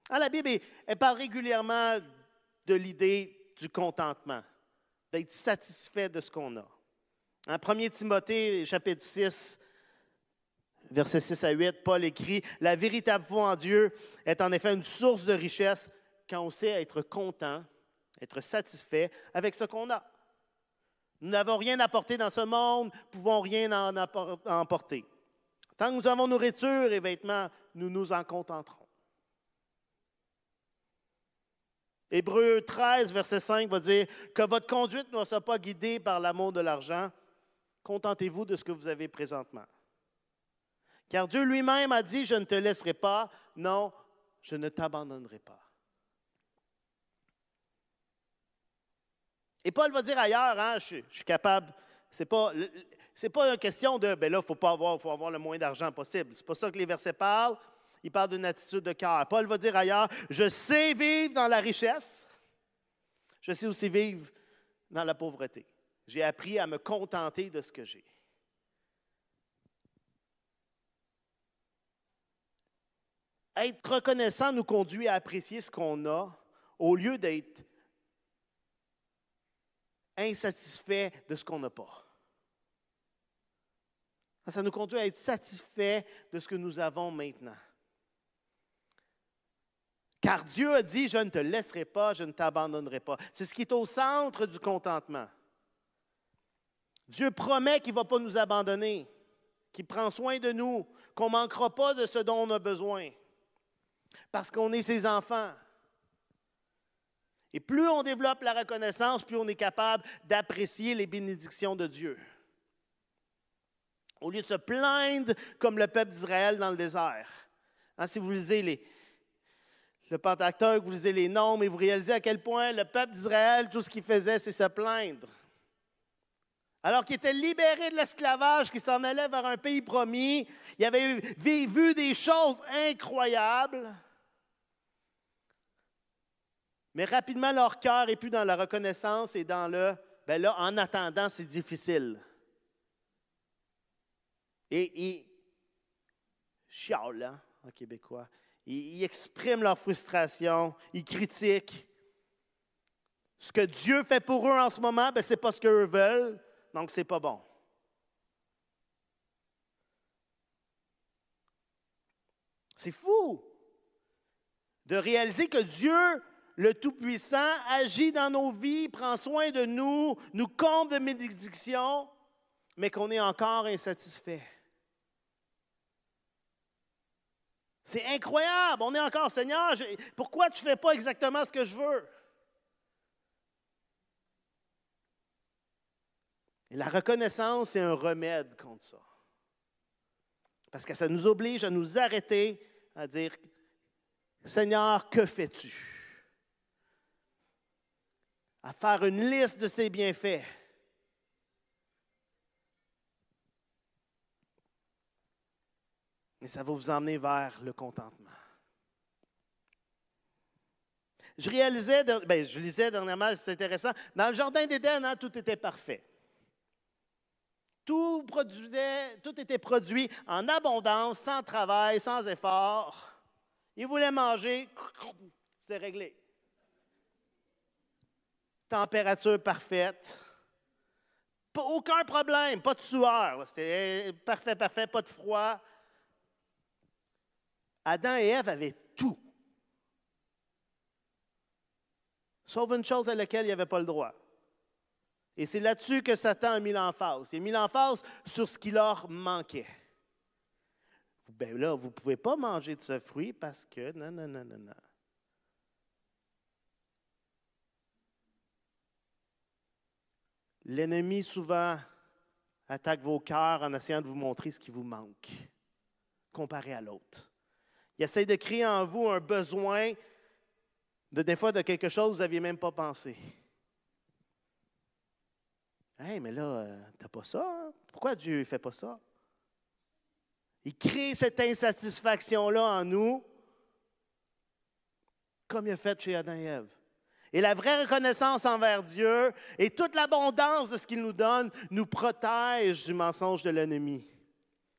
Ah, la Bible, elle parle régulièrement de l'idée du contentement, d'être satisfait de ce qu'on a. En 1 Timothée, chapitre 6, versets 6 à 8, Paul écrit, La véritable foi en Dieu est en effet une source de richesse quand on sait être content, être satisfait avec ce qu'on a. Nous n'avons rien apporté dans ce monde, nous pouvons rien en emporter. Tant que nous avons nourriture et vêtements, nous nous en contenterons. Hébreu 13, verset 5 va dire que votre conduite ne soit pas guidée par l'amour de l'argent. Contentez-vous de ce que vous avez présentement. Car Dieu lui-même a dit, je ne te laisserai pas, non, je ne t'abandonnerai pas. Et Paul va dire ailleurs, hein, je, suis capable, c'est pas, pas une question de, ben là, il faut pas avoir, faut avoir le moins d'argent possible. C'est pas ça que les versets parlent. Il parle d'une attitude de cœur. Paul va dire ailleurs, je sais vivre dans la richesse, je sais aussi vivre dans la pauvreté. J'ai appris à me contenter de ce que j'ai. Être reconnaissant nous conduit à apprécier ce qu'on a au lieu d'être insatisfait de ce qu'on n'a pas. Ça nous conduit à être satisfait de ce que nous avons maintenant. Car Dieu a dit, je ne te laisserai pas, je ne t'abandonnerai pas. C'est ce qui est au centre du contentement. Dieu promet qu'il ne va pas nous abandonner, qu'il prend soin de nous, qu'on ne manquera pas de ce dont on a besoin parce qu'on est ses enfants. Et plus on développe la reconnaissance, plus on est capable d'apprécier les bénédictions de Dieu. Au lieu de se plaindre comme le peuple d'Israël dans le désert. Hein, si vous lisez les, le Pentateuque, vous lisez les noms, et vous réalisez à quel point le peuple d'Israël, tout ce qu'il faisait, c'est se plaindre. Alors qu'il était libéré de l'esclavage, qu'il s'en allait vers un pays promis, il avait vu des choses incroyables. Mais rapidement, leur cœur est plus dans la reconnaissance et dans le, ben là, en attendant, c'est difficile. Et ils chialent, hein, en québécois. Ils, expriment leur frustration, ils critiquent. Ce que Dieu fait pour eux en ce moment, ben, ce n'est pas ce qu'eux veulent, donc ce n'est pas bon. C'est fou. de réaliser que Dieu, le Tout-Puissant, agit dans nos vies, prend soin de nous, nous comble de bénédictions, mais qu'on est encore insatisfait. C'est incroyable. On est encore, Seigneur, pourquoi tu ne fais pas exactement ce que je veux? La reconnaissance, c'est un remède contre ça. Parce que ça nous oblige à nous arrêter, à dire, Seigneur, que fais-tu? À faire une liste de ses bienfaits. Et ça va vous emmener vers le contentement. Je réalisais, ben, je lisais dernièrement, c'est intéressant, dans le jardin d'Éden, hein, tout était parfait. Tout, produisait, tout était produit en abondance, sans travail, sans effort. Il voulait manger, c'était réglé. Température parfaite. aucun problème, pas de sueur. C'était parfait, parfait, pas de froid. Adam et Ève avaient tout. Sauf une chose à laquelle il n'y avait pas le droit. Et c'est là-dessus que Satan a mis l'emphase. Il a mis l'emphase sur ce qui leur manquait. Bien là, vous ne pouvez pas manger de ce fruit parce que non, non, non, non, non. L'ennemi souvent attaque vos cœurs en essayant de vous montrer ce qui vous manque, comparé à l'autre. Il essaie de créer en vous un besoin de des fois de quelque chose que vous n'aviez même pas pensé. Hey, mais là, euh, tu n'as pas ça. Hein? Pourquoi Dieu ne fait pas ça? Il crée cette insatisfaction-là en nous, comme il a fait chez Adam et Ève. Et la vraie reconnaissance envers Dieu et toute l'abondance de ce qu'il nous donne nous protège du mensonge de l'ennemi,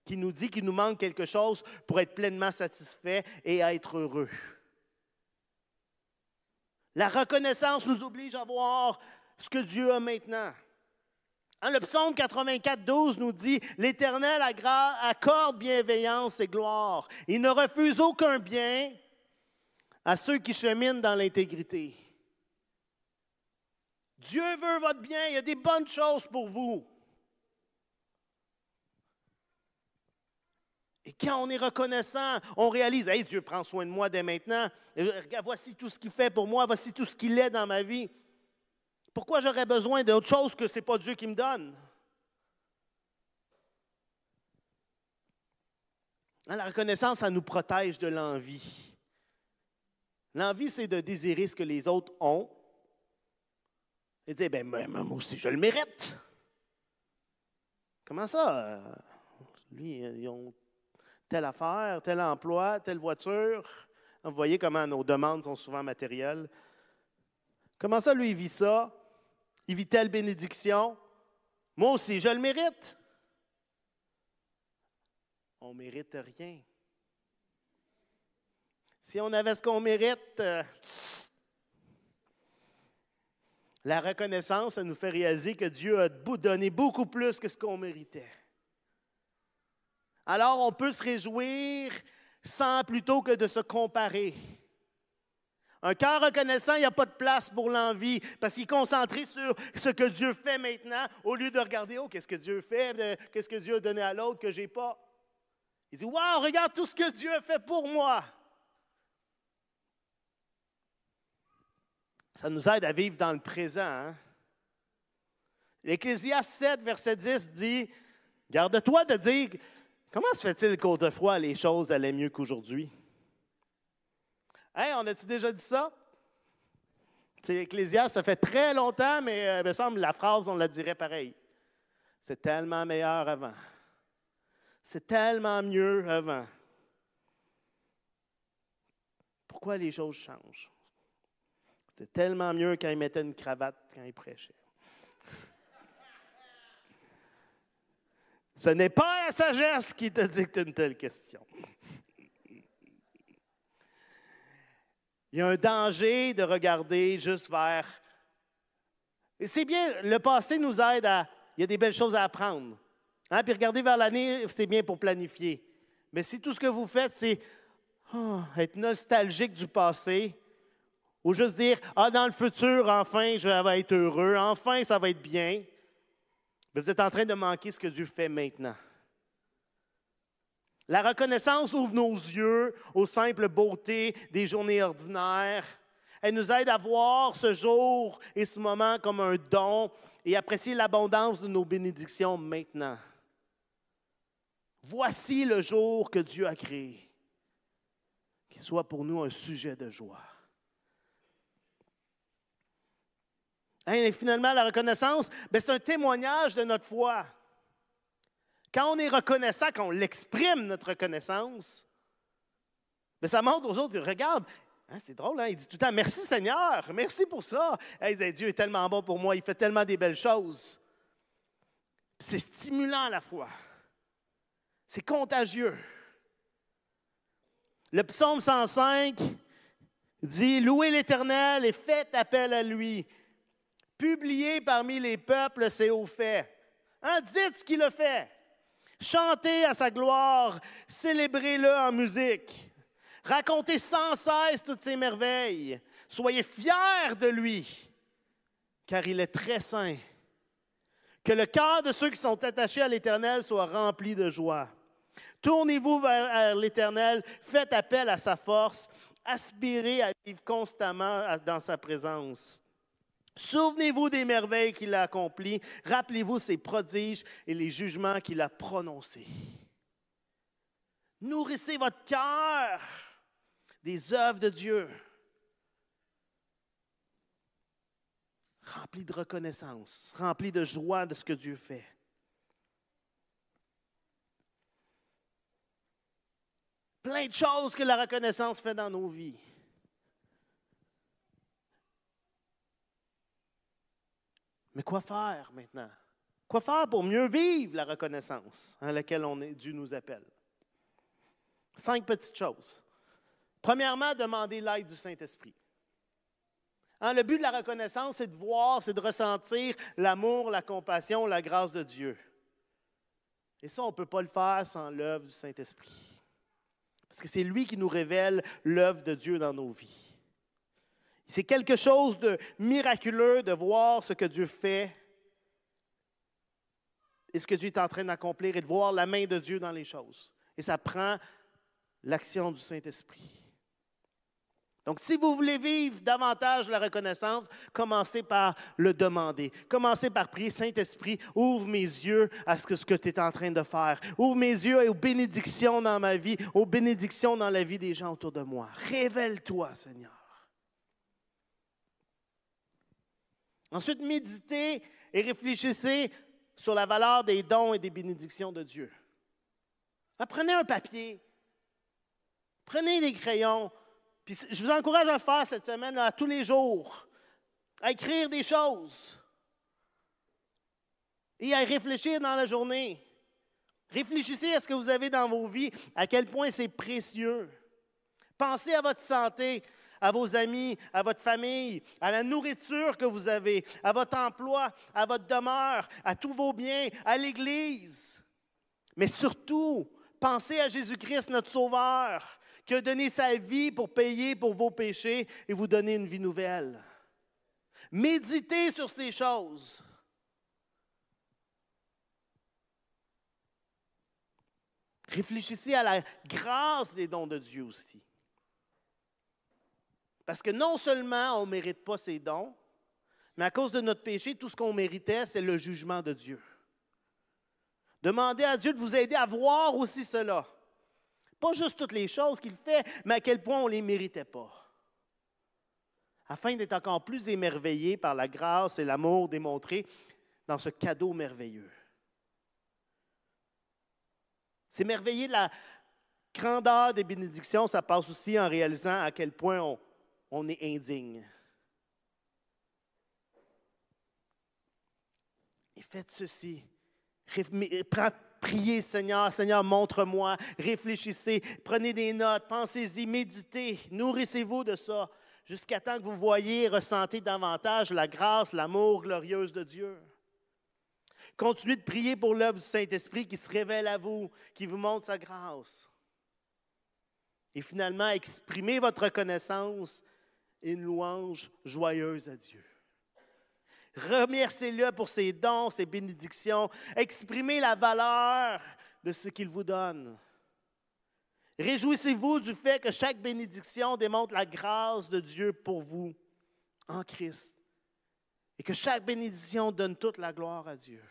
qui nous dit qu'il nous manque quelque chose pour être pleinement satisfait et être heureux. La reconnaissance nous oblige à voir ce que Dieu a maintenant. Hein, le psaume 84, 12 nous dit L'Éternel accorde bienveillance et gloire. Il ne refuse aucun bien à ceux qui cheminent dans l'intégrité. Dieu veut votre bien, il y a des bonnes choses pour vous. Et quand on est reconnaissant, on réalise, hey, Dieu prend soin de moi dès maintenant. voici tout ce qu'il fait pour moi, voici tout ce qu'il est dans ma vie. Pourquoi j'aurais besoin d'autre chose que ce n'est pas Dieu qui me donne? Hein, la reconnaissance, ça nous protège de l'envie. L'envie, c'est de désirer ce que les autres ont et de dire, ben, moi aussi, je le mérite. Comment ça? Lui, ils ont telle affaire, tel emploi, telle voiture. Vous voyez comment nos demandes sont souvent matérielles. Comment ça, lui, il vit ça? il vit telle bénédiction. Moi aussi, je le mérite. On ne mérite rien. Si on avait ce qu'on mérite, euh, la reconnaissance, ça nous fait réaliser que Dieu a donné beaucoup plus que ce qu'on méritait. Alors on peut se réjouir sans plutôt que de se comparer. Un cœur reconnaissant, il n'y a pas de place pour l'envie parce qu'il est concentré sur ce que Dieu fait maintenant au lieu de regarder, oh, qu'est-ce que Dieu fait, qu'est-ce que Dieu a donné à l'autre que je n'ai pas. Il dit, wow, regarde tout ce que Dieu a fait pour moi. Ça nous aide à vivre dans le présent. Hein? L'Ecclésiaste 7, verset 10 dit, garde-toi de dire, comment se fait-il qu'autrefois les choses allaient mieux qu'aujourd'hui? Hey, on a-tu déjà dit ça? C'est Ecclésiaste, ça fait très longtemps, mais euh, il me semble la phrase, on la dirait pareil. C'est tellement meilleur avant. C'est tellement mieux avant. Pourquoi les choses changent? C'était tellement mieux quand il mettait une cravate quand il prêchait. Ce n'est pas la sagesse qui te dicte une telle question. Il y a un danger de regarder juste vers... Et c'est bien, le passé nous aide à... Il y a des belles choses à apprendre. Hein? Puis regarder vers l'année, c'est bien pour planifier. Mais si tout ce que vous faites, c'est ah, être nostalgique du passé, ou juste dire, ah, dans le futur, enfin, je vais être heureux, enfin, ça va être bien. Vous êtes en train de manquer ce que Dieu fait maintenant. La reconnaissance ouvre nos yeux aux simples beautés des journées ordinaires. Elle nous aide à voir ce jour et ce moment comme un don et apprécier l'abondance de nos bénédictions maintenant. Voici le jour que Dieu a créé. Qu'il soit pour nous un sujet de joie. Et finalement, la reconnaissance, ben, c'est un témoignage de notre foi. Quand on est reconnaissant, quand on l'exprime, notre reconnaissance, ben, ça montre aux autres, regarde, hein, c'est drôle, hein, il dit tout le temps, merci Seigneur, merci pour ça. Dieu est tellement bon pour moi, il fait tellement des belles choses. C'est stimulant la fois. C'est contagieux. Le psaume 105 dit, Louez l'Éternel et faites appel à lui. Publiez parmi les peuples ses hauts faits. Hein, dites ce qu'il a fait. Chantez à sa gloire, célébrez-le en musique. Racontez sans cesse toutes ses merveilles. Soyez fiers de lui, car il est très saint. Que le cœur de ceux qui sont attachés à l'Éternel soit rempli de joie. Tournez-vous vers l'Éternel, faites appel à sa force, aspirez à vivre constamment dans sa présence. Souvenez-vous des merveilles qu'il a accomplies, rappelez-vous ses prodiges et les jugements qu'il a prononcés. Nourrissez votre cœur des œuvres de Dieu, rempli de reconnaissance, rempli de joie de ce que Dieu fait. Plein de choses que la reconnaissance fait dans nos vies. Mais quoi faire maintenant? Quoi faire pour mieux vivre la reconnaissance à laquelle on est, Dieu nous appelle? Cinq petites choses. Premièrement, demander l'aide du Saint-Esprit. Hein, le but de la reconnaissance, c'est de voir, c'est de ressentir l'amour, la compassion, la grâce de Dieu. Et ça, on ne peut pas le faire sans l'œuvre du Saint-Esprit. Parce que c'est lui qui nous révèle l'œuvre de Dieu dans nos vies. C'est quelque chose de miraculeux de voir ce que Dieu fait et ce que Dieu est en train d'accomplir et de voir la main de Dieu dans les choses. Et ça prend l'action du Saint-Esprit. Donc, si vous voulez vivre davantage la reconnaissance, commencez par le demander. Commencez par prier, Saint-Esprit, ouvre mes yeux à ce que, ce que tu es en train de faire. Ouvre mes yeux aux bénédictions dans ma vie, aux bénédictions dans la vie des gens autour de moi. Révèle-toi, Seigneur. Ensuite, méditez et réfléchissez sur la valeur des dons et des bénédictions de Dieu. Prenez un papier, prenez des crayons, je vous encourage à le faire cette semaine, à tous les jours, à écrire des choses et à réfléchir dans la journée. Réfléchissez à ce que vous avez dans vos vies, à quel point c'est précieux. Pensez à votre santé, à vos amis, à votre famille, à la nourriture que vous avez, à votre emploi, à votre demeure, à tous vos biens, à l'Église. Mais surtout, pensez à Jésus-Christ, notre Sauveur, qui a donné sa vie pour payer pour vos péchés et vous donner une vie nouvelle. Méditez sur ces choses. Réfléchissez à la grâce des dons de Dieu aussi. Parce que non seulement on ne mérite pas ces dons, mais à cause de notre péché, tout ce qu'on méritait, c'est le jugement de Dieu. Demandez à Dieu de vous aider à voir aussi cela. Pas juste toutes les choses qu'il fait, mais à quel point on ne les méritait pas. Afin d'être encore plus émerveillé par la grâce et l'amour démontrés dans ce cadeau merveilleux. S'émerveiller de la grandeur des bénédictions, ça passe aussi en réalisant à quel point on, on est indigne. Et faites ceci. Priez, Seigneur, Seigneur, montre-moi, réfléchissez, prenez des notes, pensez-y, méditez, nourrissez-vous de ça, jusqu'à temps que vous voyez ressentez davantage la grâce, l'amour glorieuse de Dieu. Continuez de prier pour l'œuvre du Saint-Esprit qui se révèle à vous, qui vous montre sa grâce. Et finalement, exprimez votre reconnaissance et une louange joyeuse à Dieu. Remerciez-le pour ses dons, ses bénédictions. Exprimez la valeur de ce qu'il vous donne. Réjouissez-vous du fait que chaque bénédiction démontre la grâce de Dieu pour vous en Christ. Et que chaque bénédiction donne toute la gloire à Dieu.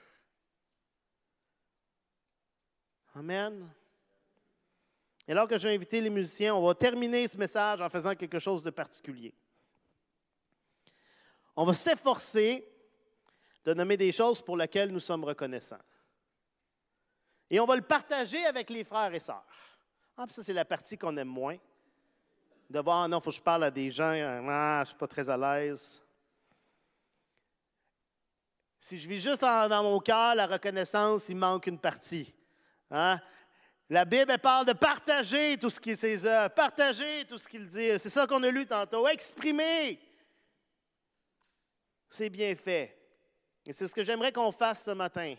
Amen. Et alors que j'ai invité les musiciens, on va terminer ce message en faisant quelque chose de particulier. On va s'efforcer de nommer des choses pour lesquelles nous sommes reconnaissants. Et on va le partager avec les frères et sœurs. Ah, ça, c'est la partie qu'on aime moins. De voir, non, il faut que je parle à des gens, ah, je ne suis pas très à l'aise. Si je vis juste dans mon cœur la reconnaissance, il manque une partie. Hein? La Bible parle de partager tout ce qui est ses partager tout ce qu'il dit. C'est ça qu'on a lu tantôt. Exprimer. C'est bien fait. Et c'est ce que j'aimerais qu'on fasse ce matin.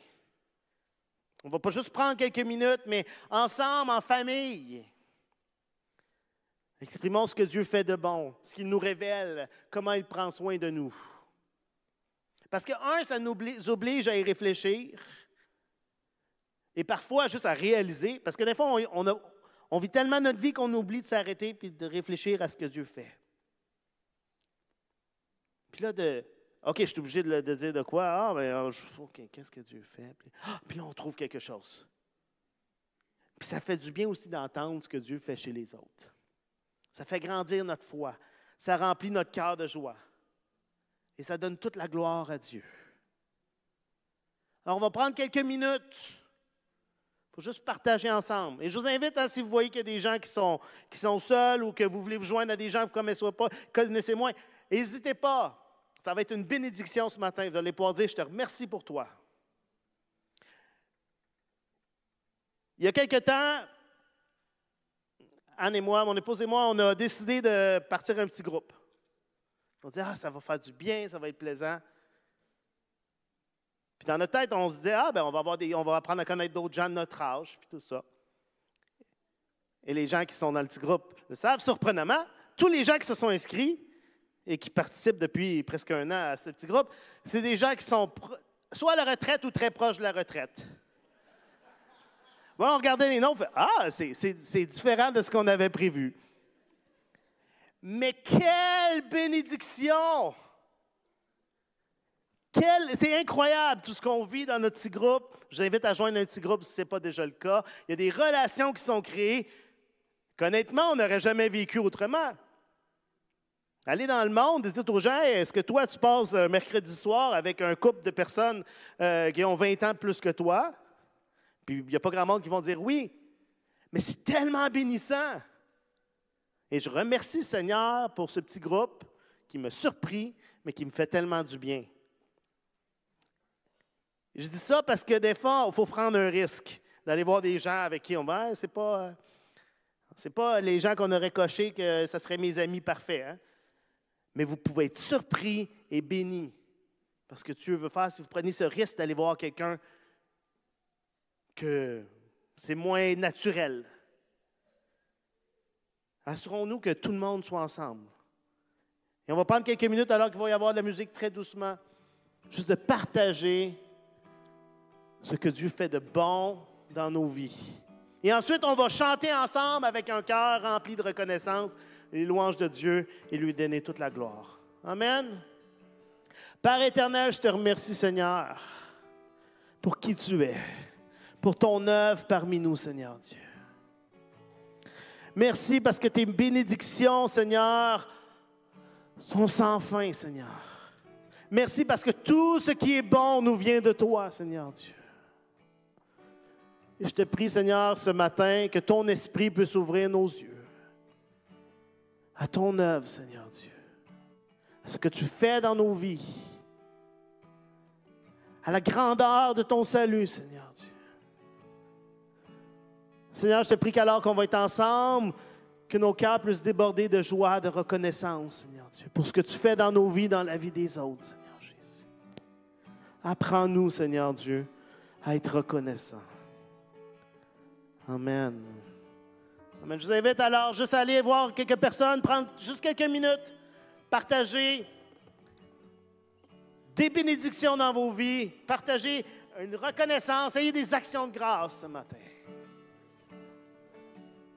On ne va pas juste prendre quelques minutes, mais ensemble, en famille. Exprimons ce que Dieu fait de bon, ce qu'il nous révèle, comment il prend soin de nous. Parce que, un, ça nous oblige à y réfléchir. Et parfois, juste à réaliser, parce que des fois, on, vit tellement notre vie qu'on oublie de s'arrêter et de réfléchir à ce que Dieu fait. Puis là, de, OK, je suis obligé de, dire de quoi? Ah, mais ben, ah, qu'est-ce que Dieu fait? Ah, puis, là, on trouve quelque chose. Puis ça fait du bien aussi d'entendre ce que Dieu fait chez les autres. Ça fait grandir notre foi. Ça remplit notre cœur de joie. Et ça donne toute la gloire à Dieu. Alors, on va prendre quelques minutes. Faut juste partager ensemble. Et je vous invite, hein, si vous voyez qu'il y a des gens qui sont, qui sont seuls ou que vous voulez vous joindre à des gens que vous ne connaissez pas, connaissez moins, n'hésitez pas. Ça va être une bénédiction ce matin. Vous allez pouvoir dire, je te remercie pour toi. Il y a quelque temps, Anne et moi, mon épouse et moi, on a décidé de partir un petit groupe. On dit, ah, ça va faire du bien, ça va être plaisant. Puis dans notre tête, on se dit, ah, ben, on va, avoir des, on va apprendre à connaître d'autres gens de notre âge, puis tout ça. Et les gens qui sont dans le petit groupe le savent, surprenamment, tous les gens qui se sont inscrits et qui participent depuis presque un an à ce petit groupe, c'est des gens qui sont soit à la retraite ou très proches de la retraite. Bon, on regardait les noms, on fait Ah, c'est différent de ce qu'on avait prévu. Mais quelle bénédiction! C'est incroyable tout ce qu'on vit dans notre petit groupe. Je vous invite à joindre un petit groupe si ce n'est pas déjà le cas. Il y a des relations qui sont créées qu'honnêtement, on n'aurait jamais vécu autrement. Allez dans le monde et dites aux gens, est-ce que toi, tu passes un mercredi soir avec un couple de personnes euh, qui ont 20 ans plus que toi? Puis il n'y a pas grand monde qui vont dire oui. Mais c'est tellement bénissant. Et je remercie le Seigneur pour ce petit groupe qui me surpris, mais qui me fait tellement du bien. Je dis ça parce que des fois, il faut prendre un risque d'aller voir des gens avec qui on va. Ce n'est pas, pas les gens qu'on aurait cochés que ce seraient mes amis parfaits. Hein? mais vous pouvez être surpris et béni. Parce que Dieu veut faire, si vous prenez ce risque d'aller voir quelqu'un que c'est moins naturel. Assurons-nous que tout le monde soit ensemble. Et on va prendre quelques minutes alors qu'il va y avoir de la musique très doucement, juste de partager ce que Dieu fait de bon dans nos vies. Et ensuite, on va chanter ensemble avec un cœur rempli de reconnaissance les louanges de Dieu et lui donner toute la gloire. Amen. Père éternel, je te remercie, Seigneur, pour qui tu es, pour ton œuvre parmi nous, Seigneur Dieu. Merci parce que tes bénédictions, Seigneur, sont sans fin, Seigneur. Merci parce que tout ce qui est bon nous vient de toi, Seigneur Dieu. Et je te prie, Seigneur, ce matin, que ton esprit puisse ouvrir nos yeux à ton œuvre, Seigneur Dieu, à ce que tu fais dans nos vies, à la grandeur de ton salut, Seigneur Dieu. Seigneur, je te prie qu'alors qu'on va être ensemble, que nos cœurs puissent déborder de joie, de reconnaissance, Seigneur Dieu, pour ce que tu fais dans nos vies, dans la vie des autres, Seigneur Jésus. Apprends-nous, Seigneur Dieu, à être reconnaissants. Amen. Je vous invite alors juste à aller voir quelques personnes, prendre juste quelques minutes, partager des bénédictions dans vos vies, partager une reconnaissance, ayez des actions de grâce ce matin.